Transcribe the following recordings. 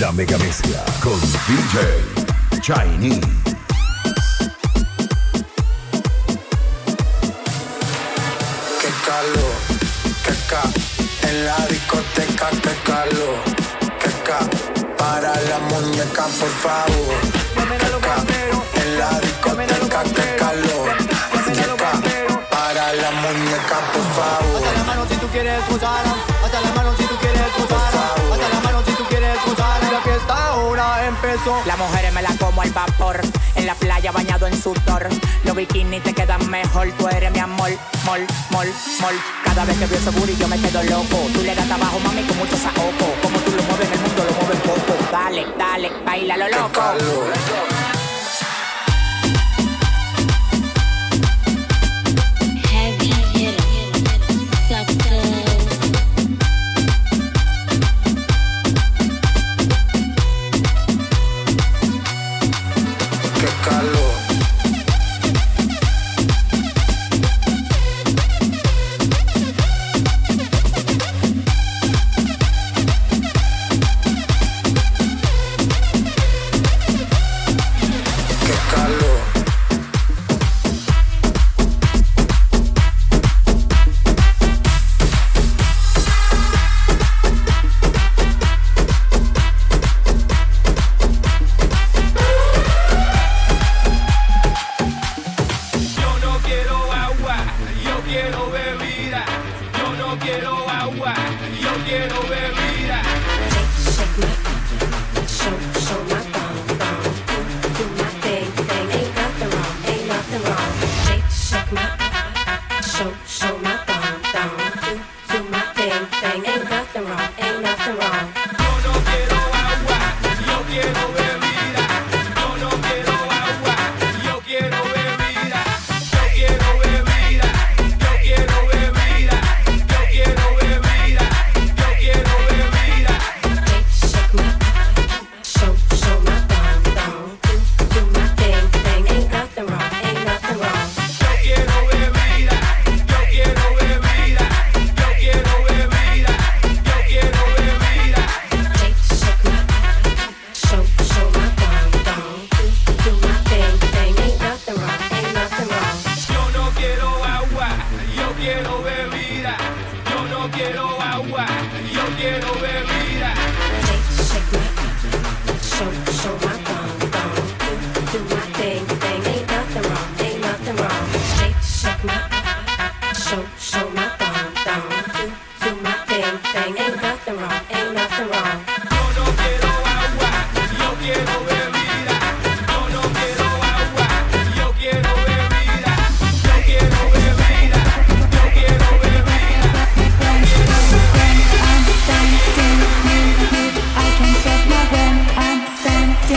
La mega mezcla con DJ Chinese. Qué calor, qué ca, en la discoteca, qué calor, qué ca, para la muñeca, por favor. Qué ca, en la discoteca, qué favor. La mano si tú quieres cruzar. Hasta la mano si tú quieres cruzar. Hasta la mano si tú quieres cruzar. La fiesta ahora empezó. Las mujeres me la como al vapor. En la playa bañado en sudor. Los bikinis te quedan mejor. Tú eres mi amor. Mol, mol, mol. Cada vez que veo ese booty yo me quedo loco. Tú le das abajo, mami, con mucho saoco. Como tú lo mueves el mundo, lo mueves poco. Dale, dale, baila lo loco.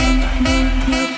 Thank you.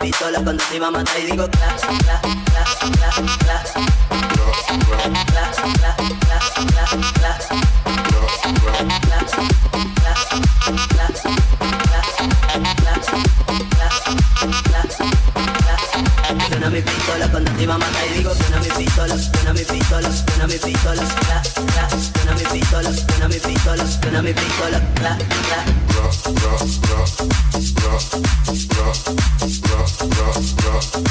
pistola cuando te iba a matar y digo clas, clas, clas, clas, clas. Clas, clas, clas, clas, clas. Clas, clas, clas, mi pistola cuando te a matar y digo mi. yeah, yeah.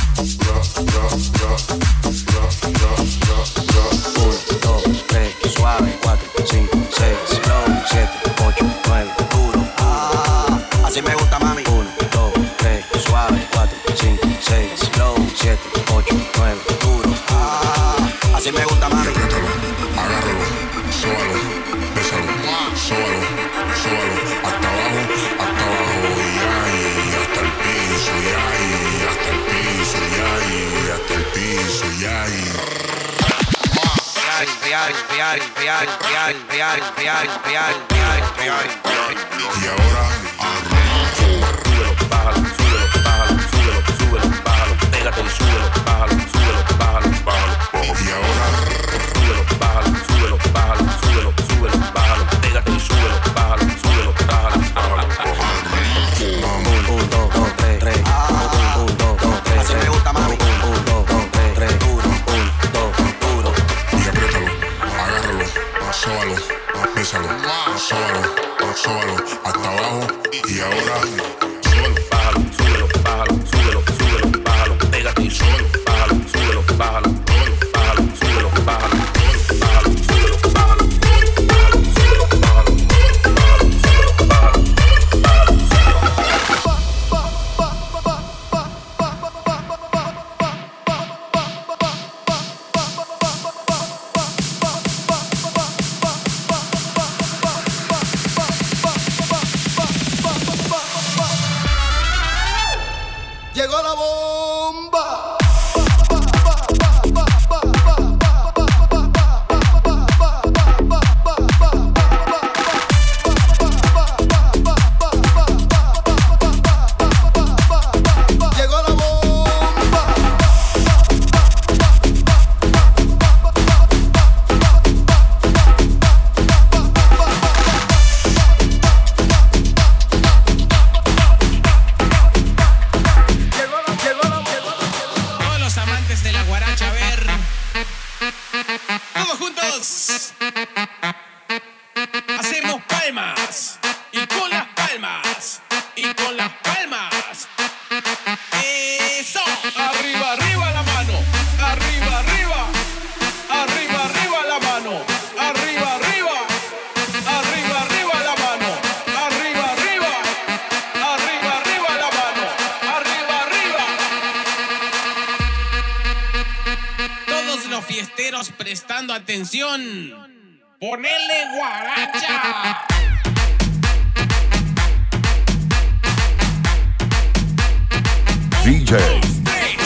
real, real, real, real, real, real, real, real, real. Y ahora, arriba. around me.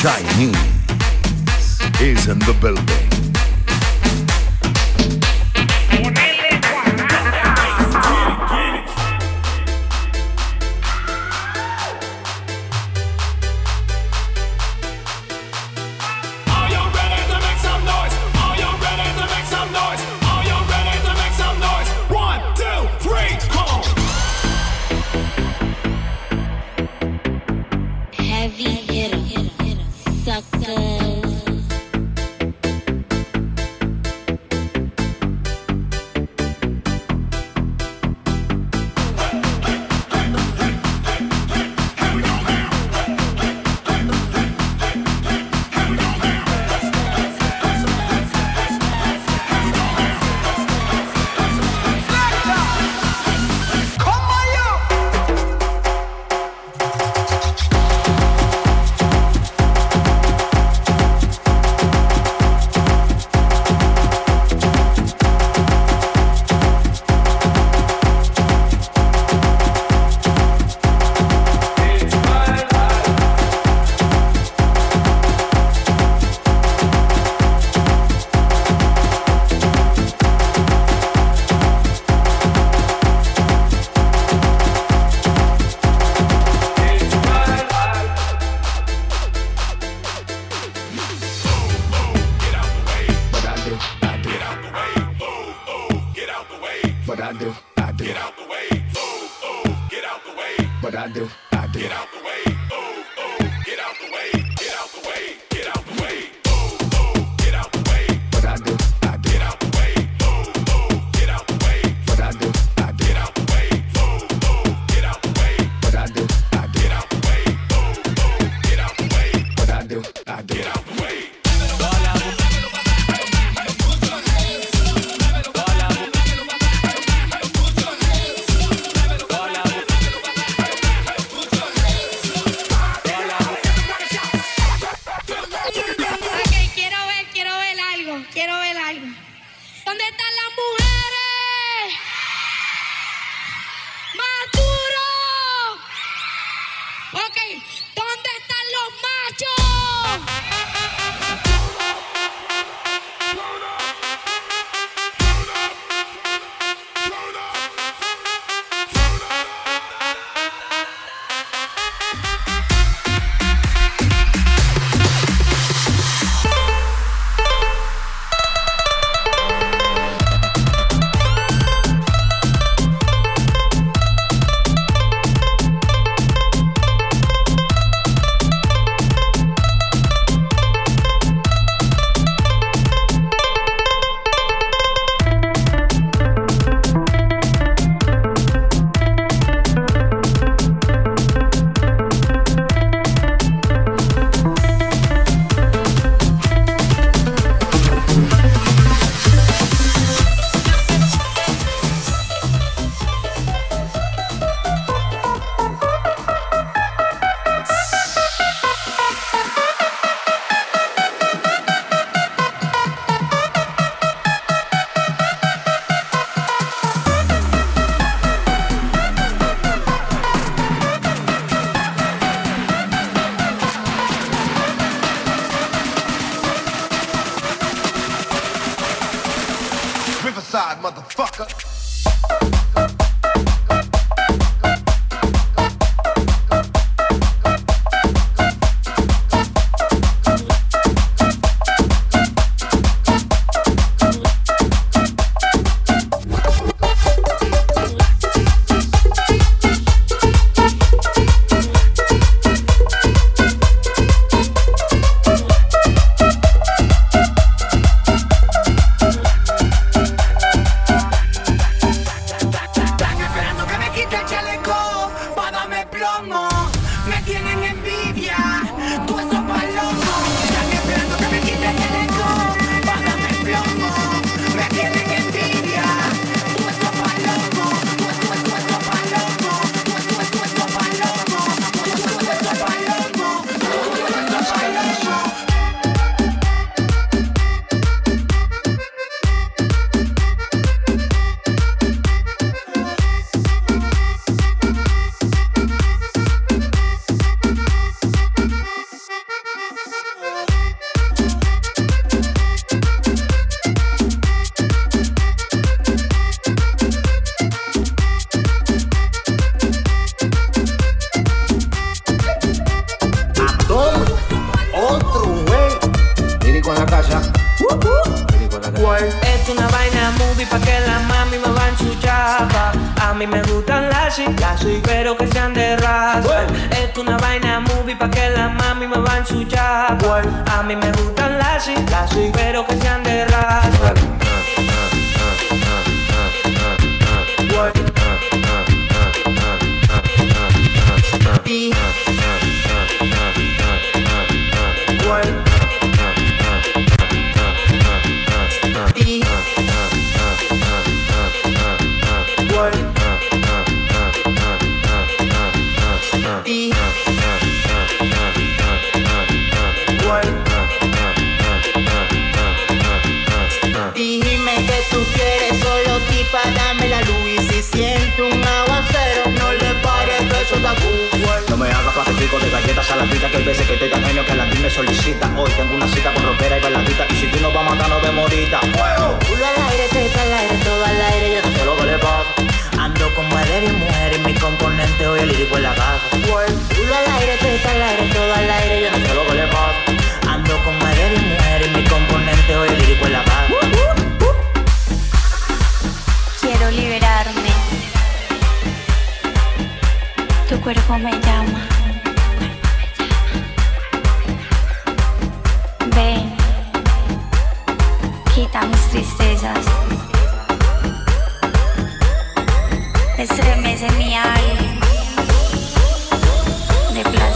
Chinese is in the building. I do, I do. Get out the way. Ooh, ooh, get out the way. But I do, I do. Get out the way. de galletas a la vida que hay veces que te dan años que la ti me solicita. Hoy tengo una cita con rockera y bailadita y si tú no vas a matar no de morita. ¡Fuego! Al aire, teta al aire, todo al aire, yo te lo que le. Ando como de mi mujer y mi componente hoy el hijo el agajo. Pulo al aire, teta al aire, todo al aire, yo te lo que le. Ando como de mi mujer y mi componente hoy el hijo el agajo. Uh, uh, uh. Quiero liberarme. Tu cuerpo me llama. ven, quita mis tristezas, estremece mi alma. De plata.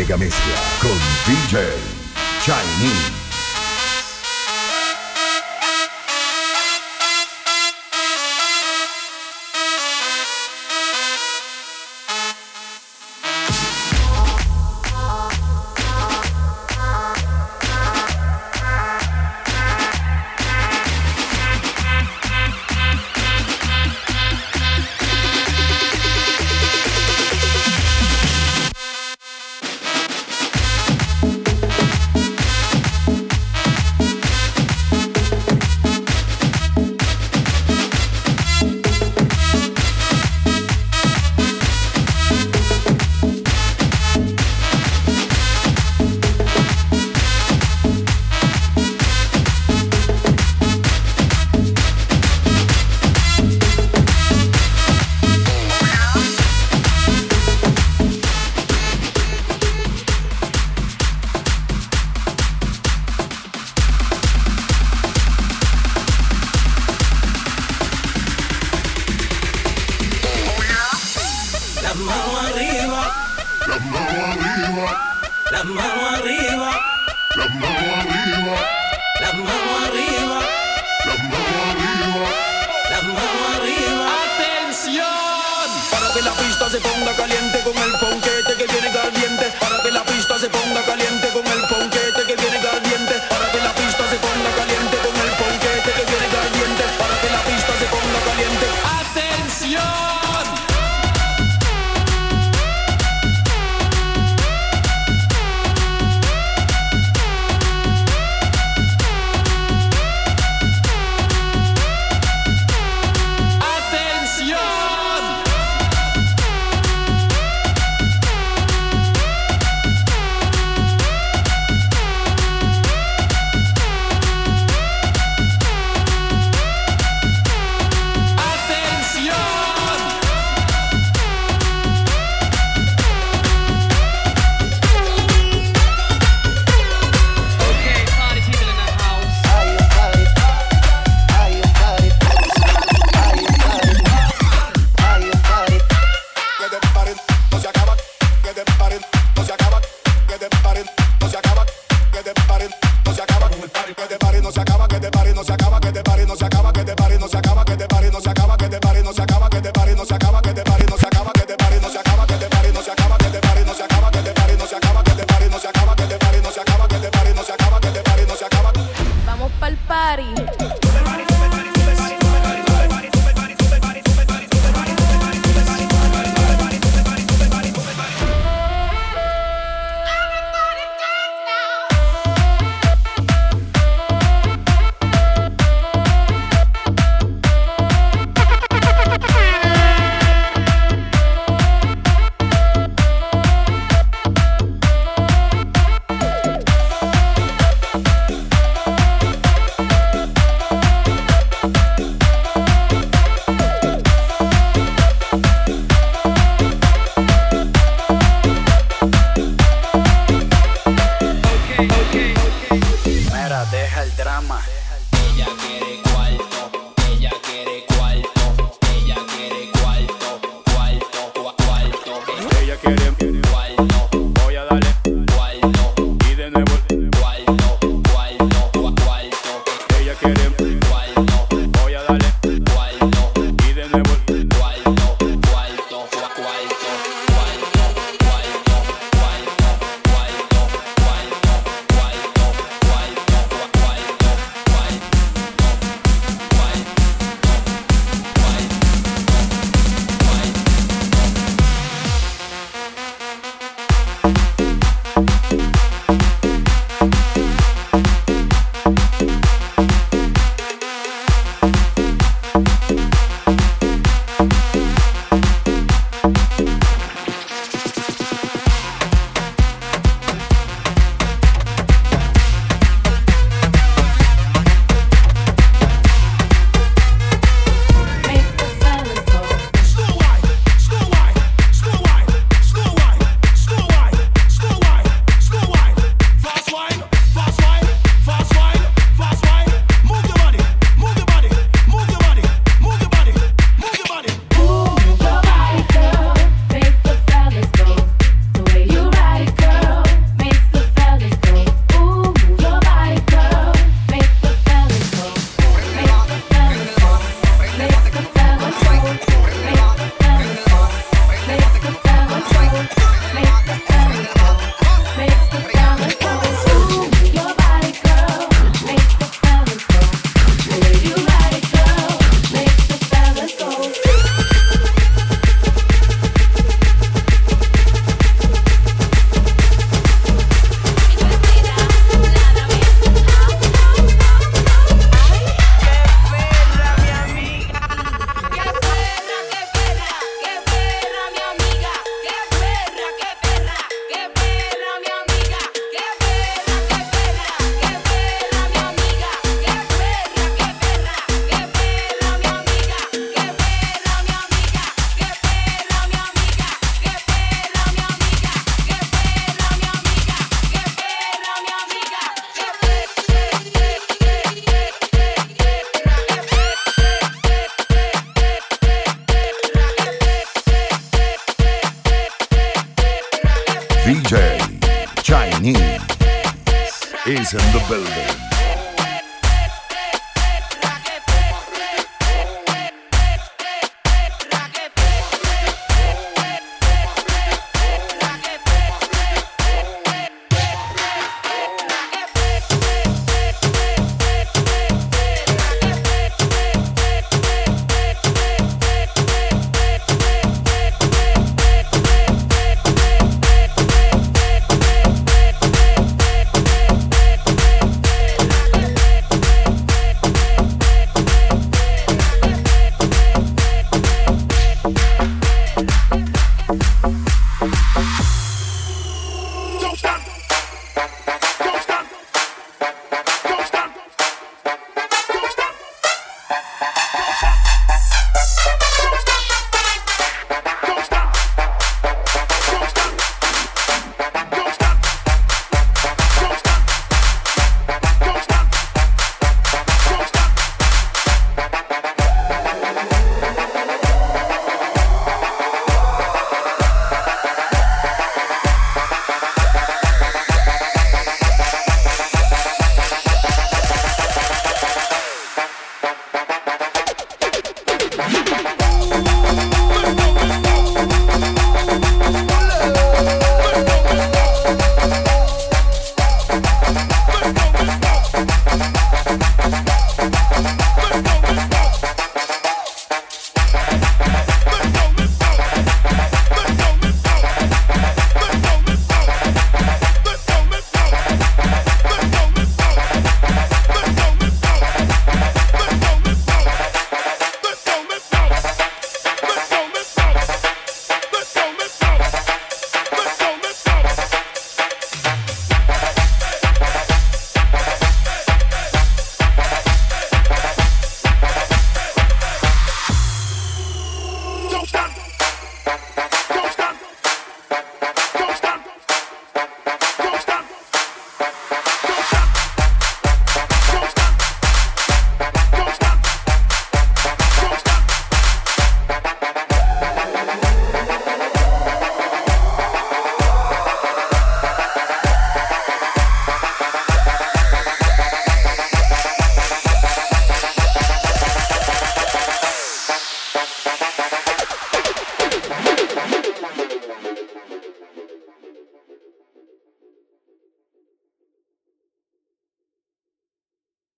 mega mezcla con DJ Chinese. Para que la pista se ponga caliente con el ponquete que viene caliente. Para que la pista se ponga caliente.